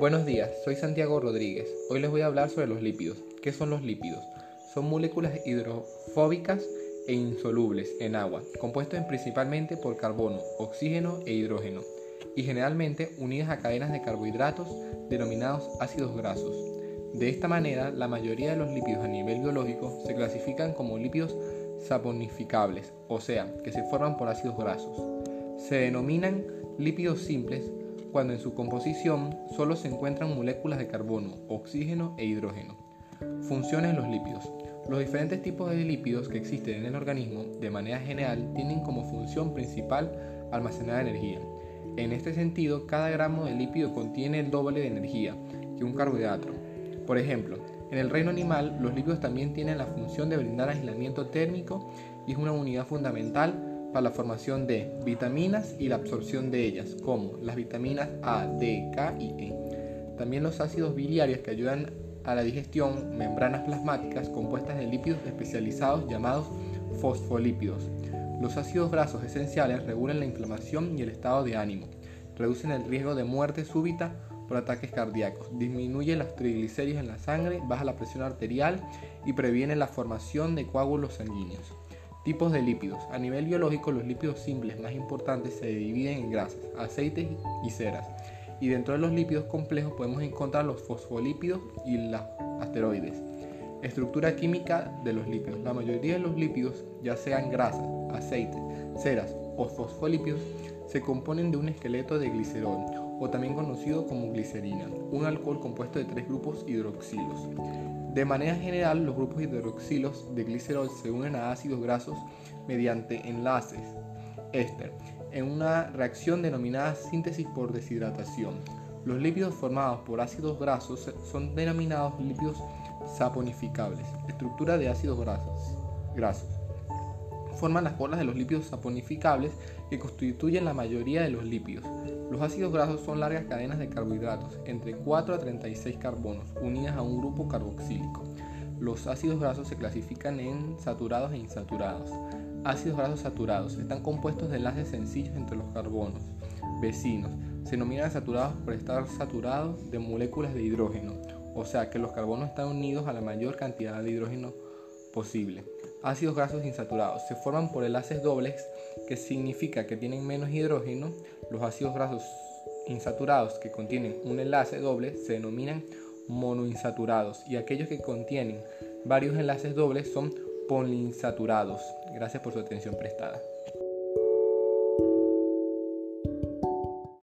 Buenos días, soy Santiago Rodríguez. Hoy les voy a hablar sobre los lípidos. ¿Qué son los lípidos? Son moléculas hidrofóbicas e insolubles en agua, compuestas principalmente por carbono, oxígeno e hidrógeno, y generalmente unidas a cadenas de carbohidratos denominados ácidos grasos. De esta manera, la mayoría de los lípidos a nivel biológico se clasifican como lípidos saponificables, o sea, que se forman por ácidos grasos. Se denominan lípidos simples cuando en su composición solo se encuentran moléculas de carbono, oxígeno e hidrógeno. Funciones de los lípidos. Los diferentes tipos de lípidos que existen en el organismo, de manera general, tienen como función principal almacenar energía. En este sentido, cada gramo de lípido contiene el doble de energía que un carbohidrato. Por ejemplo, en el reino animal, los lípidos también tienen la función de brindar aislamiento térmico y es una unidad fundamental para la formación de vitaminas y la absorción de ellas, como las vitaminas A, D, K y E. También los ácidos biliares que ayudan a la digestión, membranas plasmáticas compuestas de lípidos especializados llamados fosfolípidos. Los ácidos grasos esenciales regulan la inflamación y el estado de ánimo, reducen el riesgo de muerte súbita por ataques cardíacos, disminuye las triglicéridos en la sangre, baja la presión arterial y previene la formación de coágulos sanguíneos. Tipos de lípidos. A nivel biológico, los lípidos simples más importantes se dividen en grasas, aceites y ceras. Y dentro de los lípidos complejos podemos encontrar los fosfolípidos y los asteroides. Estructura química de los lípidos. La mayoría de los lípidos, ya sean grasas, aceites, ceras o fosfolípidos, se componen de un esqueleto de glicerol, o también conocido como glicerina, un alcohol compuesto de tres grupos hidroxilos. De manera general, los grupos hidroxilos de glicerol se unen a ácidos grasos mediante enlaces éster en una reacción denominada síntesis por deshidratación. Los lípidos formados por ácidos grasos son denominados lípidos saponificables, estructura de ácidos grasos. grasos. Forman las bolas de los lípidos saponificables que constituyen la mayoría de los lípidos. Los ácidos grasos son largas cadenas de carbohidratos, entre 4 a 36 carbonos, unidas a un grupo carboxílico. Los ácidos grasos se clasifican en saturados e insaturados. Ácidos grasos saturados están compuestos de enlaces sencillos entre los carbonos vecinos. Se denominan saturados por estar saturados de moléculas de hidrógeno, o sea que los carbonos están unidos a la mayor cantidad de hidrógeno posible. Ácidos grasos insaturados se forman por enlaces dobles, que significa que tienen menos hidrógeno. Los ácidos grasos insaturados que contienen un enlace doble se denominan monoinsaturados y aquellos que contienen varios enlaces dobles son poliinsaturados. Gracias por su atención prestada.